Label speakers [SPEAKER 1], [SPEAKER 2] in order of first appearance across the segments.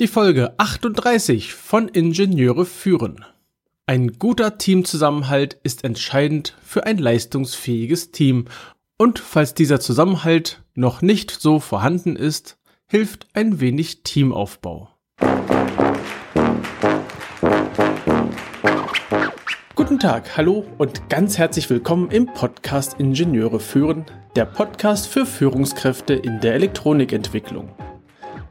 [SPEAKER 1] Die Folge 38 von Ingenieure führen. Ein guter Teamzusammenhalt ist entscheidend für ein leistungsfähiges Team und falls dieser Zusammenhalt noch nicht so vorhanden ist, hilft ein wenig Teamaufbau. Guten Tag, hallo und ganz herzlich willkommen im Podcast Ingenieure führen, der Podcast für Führungskräfte in der Elektronikentwicklung.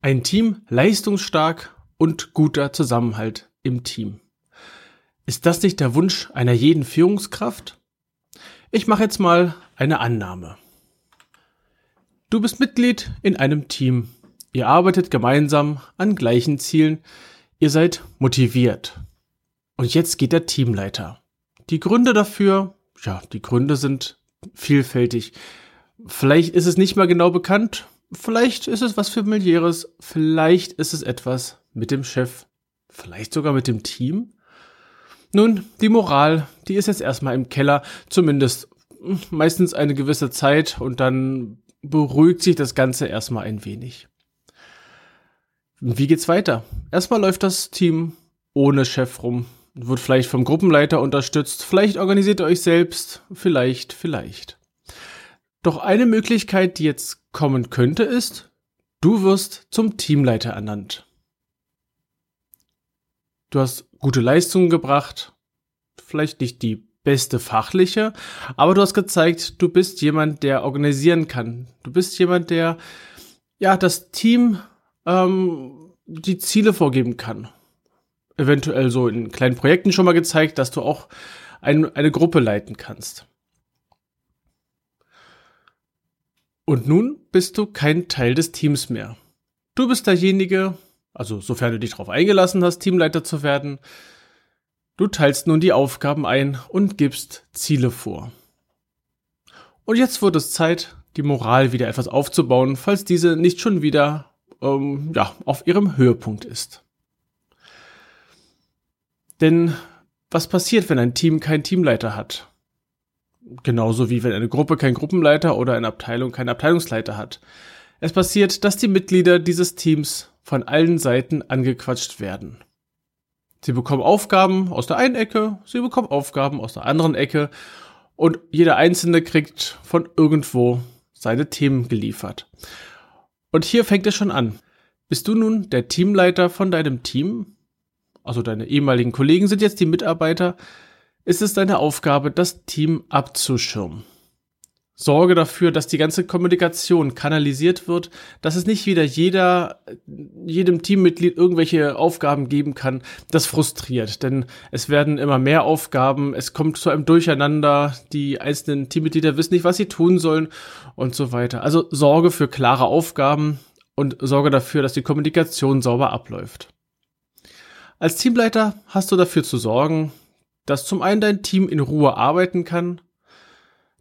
[SPEAKER 1] Ein Team leistungsstark und guter Zusammenhalt im Team. Ist das nicht der Wunsch einer jeden Führungskraft? Ich mache jetzt mal eine Annahme. Du bist Mitglied in einem Team. Ihr arbeitet gemeinsam an gleichen Zielen. Ihr seid motiviert. Und jetzt geht der Teamleiter. Die Gründe dafür, ja, die Gründe sind vielfältig. Vielleicht ist es nicht mal genau bekannt, Vielleicht ist es was familiäres, vielleicht ist es etwas mit dem Chef, vielleicht sogar mit dem Team. Nun, die Moral, die ist jetzt erstmal im Keller, zumindest meistens eine gewisse Zeit und dann beruhigt sich das Ganze erstmal ein wenig. Wie geht's weiter? Erstmal läuft das Team ohne Chef rum, wird vielleicht vom Gruppenleiter unterstützt, vielleicht organisiert ihr euch selbst, vielleicht, vielleicht. Doch eine Möglichkeit, die jetzt kommen könnte, ist, du wirst zum Teamleiter ernannt. Du hast gute Leistungen gebracht, vielleicht nicht die beste fachliche, aber du hast gezeigt, du bist jemand, der organisieren kann. Du bist jemand, der ja das Team ähm, die Ziele vorgeben kann. Eventuell so in kleinen Projekten schon mal gezeigt, dass du auch ein, eine Gruppe leiten kannst. Und nun bist du kein Teil des Teams mehr. Du bist derjenige, also sofern du dich darauf eingelassen hast, Teamleiter zu werden, du teilst nun die Aufgaben ein und gibst Ziele vor. Und jetzt wird es Zeit, die Moral wieder etwas aufzubauen, falls diese nicht schon wieder ähm, ja, auf ihrem Höhepunkt ist. Denn was passiert, wenn ein Team keinen Teamleiter hat? Genauso wie wenn eine Gruppe keinen Gruppenleiter oder eine Abteilung keinen Abteilungsleiter hat. Es passiert, dass die Mitglieder dieses Teams von allen Seiten angequatscht werden. Sie bekommen Aufgaben aus der einen Ecke, sie bekommen Aufgaben aus der anderen Ecke und jeder Einzelne kriegt von irgendwo seine Themen geliefert. Und hier fängt es schon an. Bist du nun der Teamleiter von deinem Team? Also deine ehemaligen Kollegen sind jetzt die Mitarbeiter, ist es deine Aufgabe, das Team abzuschirmen. Sorge dafür, dass die ganze Kommunikation kanalisiert wird, dass es nicht wieder jeder, jedem Teammitglied irgendwelche Aufgaben geben kann. Das frustriert, denn es werden immer mehr Aufgaben, es kommt zu einem Durcheinander, die einzelnen Teammitglieder wissen nicht, was sie tun sollen und so weiter. Also sorge für klare Aufgaben und sorge dafür, dass die Kommunikation sauber abläuft. Als Teamleiter hast du dafür zu sorgen, dass zum einen dein Team in Ruhe arbeiten kann,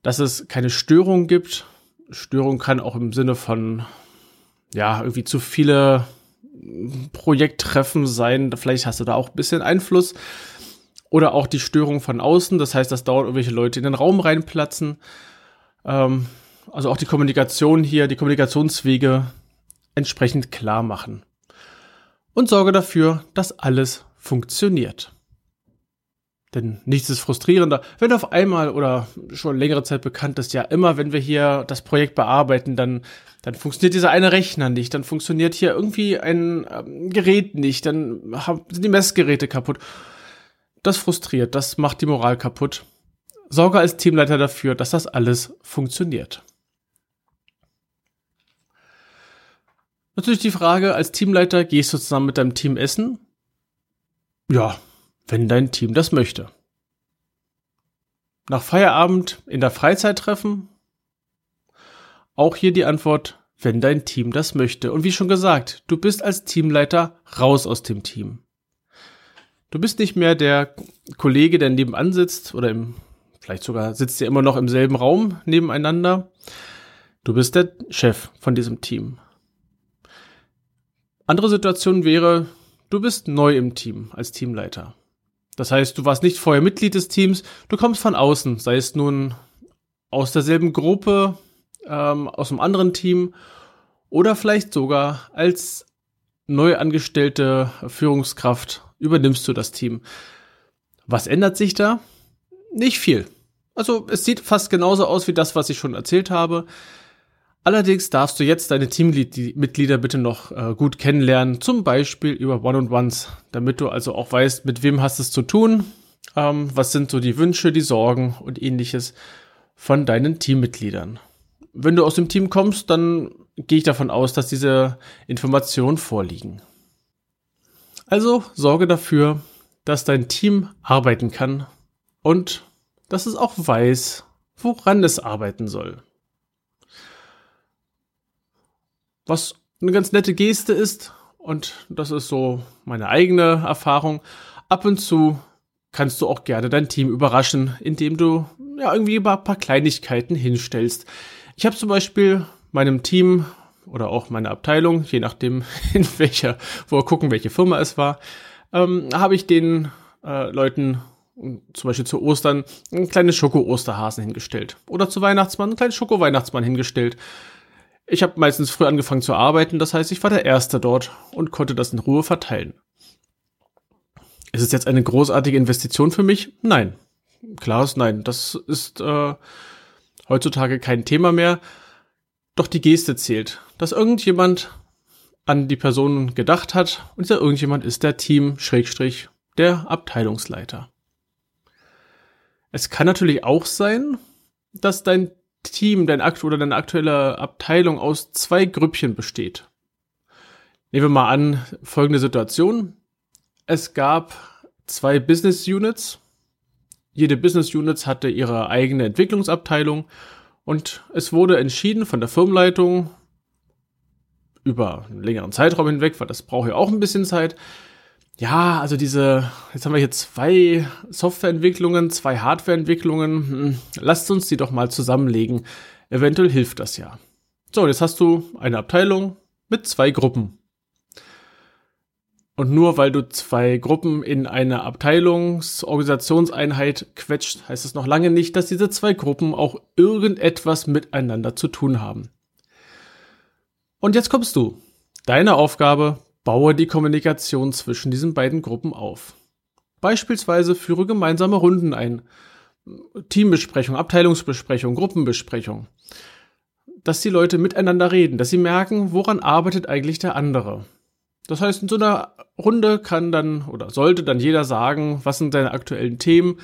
[SPEAKER 1] dass es keine Störung gibt. Störung kann auch im Sinne von, ja, irgendwie zu viele Projekttreffen sein. Vielleicht hast du da auch ein bisschen Einfluss. Oder auch die Störung von außen. Das heißt, dass dauernd irgendwelche Leute in den Raum reinplatzen. Ähm, also auch die Kommunikation hier, die Kommunikationswege entsprechend klar machen. Und sorge dafür, dass alles funktioniert. Denn nichts ist frustrierender, wenn auf einmal oder schon längere Zeit bekannt ist, ja immer, wenn wir hier das Projekt bearbeiten, dann, dann funktioniert dieser eine Rechner nicht, dann funktioniert hier irgendwie ein ähm, Gerät nicht, dann sind die Messgeräte kaputt. Das frustriert, das macht die Moral kaputt. Sorge als Teamleiter dafür, dass das alles funktioniert. Natürlich die Frage, als Teamleiter gehst du zusammen mit deinem Team essen? Ja, wenn dein Team das möchte. Nach Feierabend in der Freizeit treffen? Auch hier die Antwort, wenn dein Team das möchte. Und wie schon gesagt, du bist als Teamleiter raus aus dem Team. Du bist nicht mehr der Kollege, der nebenan sitzt oder im, vielleicht sogar sitzt ihr immer noch im selben Raum nebeneinander. Du bist der Chef von diesem Team. Andere Situation wäre, du bist neu im Team als Teamleiter. Das heißt, du warst nicht vorher Mitglied des Teams, du kommst von außen, sei es nun aus derselben Gruppe, ähm, aus einem anderen Team oder vielleicht sogar als neu angestellte Führungskraft übernimmst du das Team. Was ändert sich da? Nicht viel. Also es sieht fast genauso aus wie das, was ich schon erzählt habe. Allerdings darfst du jetzt deine Teammitglieder bitte noch äh, gut kennenlernen, zum Beispiel über One-on-Ones, damit du also auch weißt, mit wem hast es zu tun, ähm, was sind so die Wünsche, die Sorgen und ähnliches von deinen Teammitgliedern. Wenn du aus dem Team kommst, dann gehe ich davon aus, dass diese Informationen vorliegen. Also sorge dafür, dass dein Team arbeiten kann und dass es auch weiß, woran es arbeiten soll. Was eine ganz nette Geste ist, und das ist so meine eigene Erfahrung, ab und zu kannst du auch gerne dein Team überraschen, indem du ja irgendwie ein paar Kleinigkeiten hinstellst. Ich habe zum Beispiel meinem Team oder auch meine Abteilung, je nachdem in welcher, wo wir gucken, welche Firma es war, ähm, habe ich den äh, Leuten zum Beispiel zu Ostern ein kleines Schoko-Osterhasen hingestellt. Oder zu Weihnachtsmann ein kleines Schoko-Weihnachtsmann hingestellt. Ich habe meistens früh angefangen zu arbeiten, das heißt, ich war der Erste dort und konnte das in Ruhe verteilen. Ist es jetzt eine großartige Investition für mich? Nein. Klar ist nein. Das ist äh, heutzutage kein Thema mehr. Doch die Geste zählt, dass irgendjemand an die Person gedacht hat und dieser irgendjemand ist der Team Schrägstrich der Abteilungsleiter. Es kann natürlich auch sein, dass dein Team, dein Akt oder deine aktuelle Abteilung aus zwei Grüppchen besteht. Nehmen wir mal an, folgende Situation. Es gab zwei Business Units. Jede Business Unit hatte ihre eigene Entwicklungsabteilung und es wurde entschieden von der Firmenleitung über einen längeren Zeitraum hinweg, weil das braucht ja auch ein bisschen Zeit, ja, also diese, jetzt haben wir hier zwei Softwareentwicklungen, zwei Hardwareentwicklungen. Hm, lasst uns die doch mal zusammenlegen. Eventuell hilft das ja. So, jetzt hast du eine Abteilung mit zwei Gruppen. Und nur weil du zwei Gruppen in eine Abteilungsorganisationseinheit quetscht, heißt es noch lange nicht, dass diese zwei Gruppen auch irgendetwas miteinander zu tun haben. Und jetzt kommst du. Deine Aufgabe, Baue die Kommunikation zwischen diesen beiden Gruppen auf. Beispielsweise führe gemeinsame Runden ein. Teambesprechung, Abteilungsbesprechung, Gruppenbesprechung. Dass die Leute miteinander reden, dass sie merken, woran arbeitet eigentlich der andere. Das heißt, in so einer Runde kann dann oder sollte dann jeder sagen, was sind seine aktuellen Themen,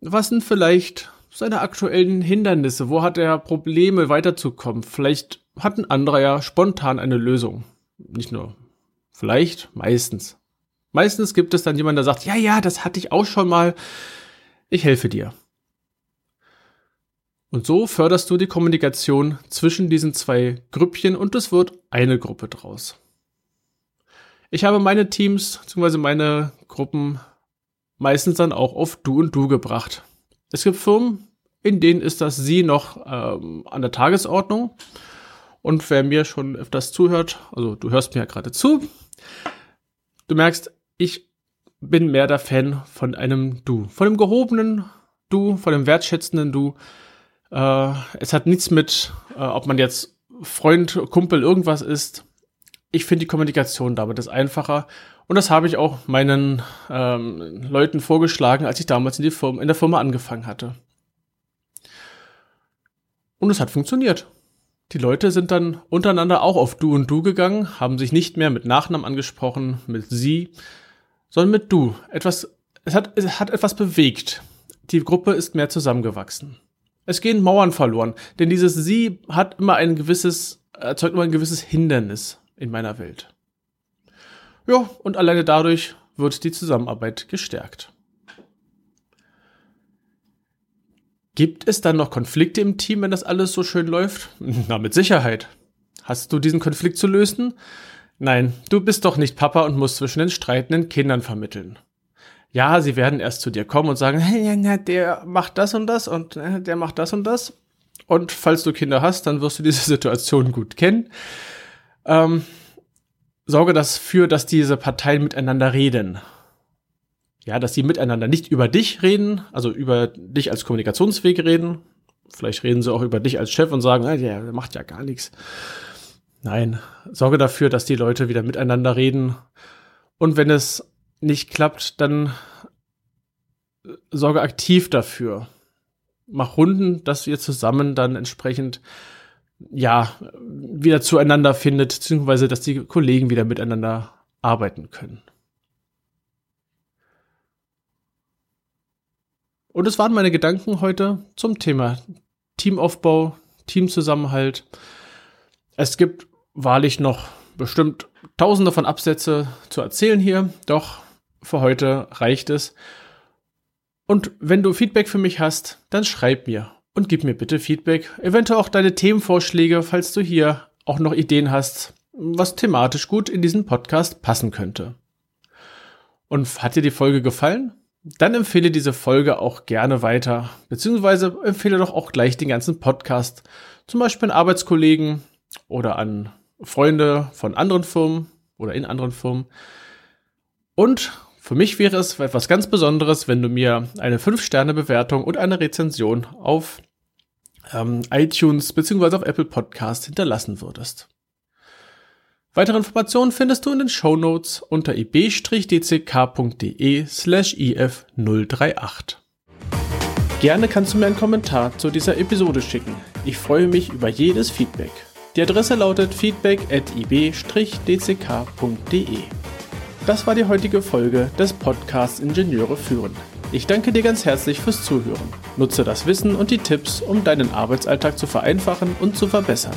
[SPEAKER 1] was sind vielleicht seine aktuellen Hindernisse, wo hat er Probleme weiterzukommen. Vielleicht hat ein anderer ja spontan eine Lösung. Nicht nur Vielleicht, meistens. Meistens gibt es dann jemanden, der sagt, ja, ja, das hatte ich auch schon mal. Ich helfe dir. Und so förderst du die Kommunikation zwischen diesen zwei Grüppchen und es wird eine Gruppe draus. Ich habe meine Teams bzw. meine Gruppen meistens dann auch auf Du und Du gebracht. Es gibt Firmen, in denen ist das Sie noch ähm, an der Tagesordnung. Und wer mir schon öfters zuhört, also du hörst mir ja gerade zu, Du merkst, ich bin mehr der Fan von einem Du, von dem gehobenen Du, von dem wertschätzenden Du. Äh, es hat nichts mit, äh, ob man jetzt Freund, Kumpel, irgendwas ist. Ich finde die Kommunikation damit ist einfacher. Und das habe ich auch meinen ähm, Leuten vorgeschlagen, als ich damals in, Firma, in der Firma angefangen hatte. Und es hat funktioniert. Die Leute sind dann untereinander auch auf Du und Du gegangen, haben sich nicht mehr mit Nachnamen angesprochen, mit Sie, sondern mit Du. Etwas, es hat, es hat etwas bewegt. Die Gruppe ist mehr zusammengewachsen. Es gehen Mauern verloren, denn dieses Sie hat immer ein gewisses, erzeugt immer ein gewisses Hindernis in meiner Welt. Ja, und alleine dadurch wird die Zusammenarbeit gestärkt. Gibt es dann noch Konflikte im Team, wenn das alles so schön läuft? Na, mit Sicherheit. Hast du diesen Konflikt zu lösen? Nein, du bist doch nicht Papa und musst zwischen den streitenden Kindern vermitteln. Ja, sie werden erst zu dir kommen und sagen, hey, der macht das und das und äh, der macht das und das. Und falls du Kinder hast, dann wirst du diese Situation gut kennen. Ähm, sorge dafür, dass diese Parteien miteinander reden. Ja, dass sie miteinander nicht über dich reden, also über dich als Kommunikationsweg reden. Vielleicht reden sie auch über dich als Chef und sagen, ah, der macht ja gar nichts. Nein, sorge dafür, dass die Leute wieder miteinander reden. Und wenn es nicht klappt, dann sorge aktiv dafür. Mach Runden, dass ihr zusammen dann entsprechend ja wieder zueinander findet, beziehungsweise dass die Kollegen wieder miteinander arbeiten können. Und es waren meine Gedanken heute zum Thema Teamaufbau, Teamzusammenhalt. Es gibt wahrlich noch bestimmt tausende von Absätze zu erzählen hier, doch für heute reicht es. Und wenn du Feedback für mich hast, dann schreib mir und gib mir bitte Feedback, eventuell auch deine Themenvorschläge, falls du hier auch noch Ideen hast, was thematisch gut in diesen Podcast passen könnte. Und hat dir die Folge gefallen? Dann empfehle diese Folge auch gerne weiter, beziehungsweise empfehle doch auch gleich den ganzen Podcast, zum Beispiel an Arbeitskollegen oder an Freunde von anderen Firmen oder in anderen Firmen. Und für mich wäre es etwas ganz Besonderes, wenn du mir eine 5-Sterne-Bewertung und eine Rezension auf ähm, iTunes bzw. auf Apple Podcast hinterlassen würdest. Weitere Informationen findest du in den Show Notes unter ib-dck.de slash if038. Gerne kannst du mir einen Kommentar zu dieser Episode schicken. Ich freue mich über jedes Feedback. Die Adresse lautet feedback at ib-dck.de. Das war die heutige Folge des Podcasts Ingenieure führen. Ich danke dir ganz herzlich fürs Zuhören. Nutze das Wissen und die Tipps, um deinen Arbeitsalltag zu vereinfachen und zu verbessern.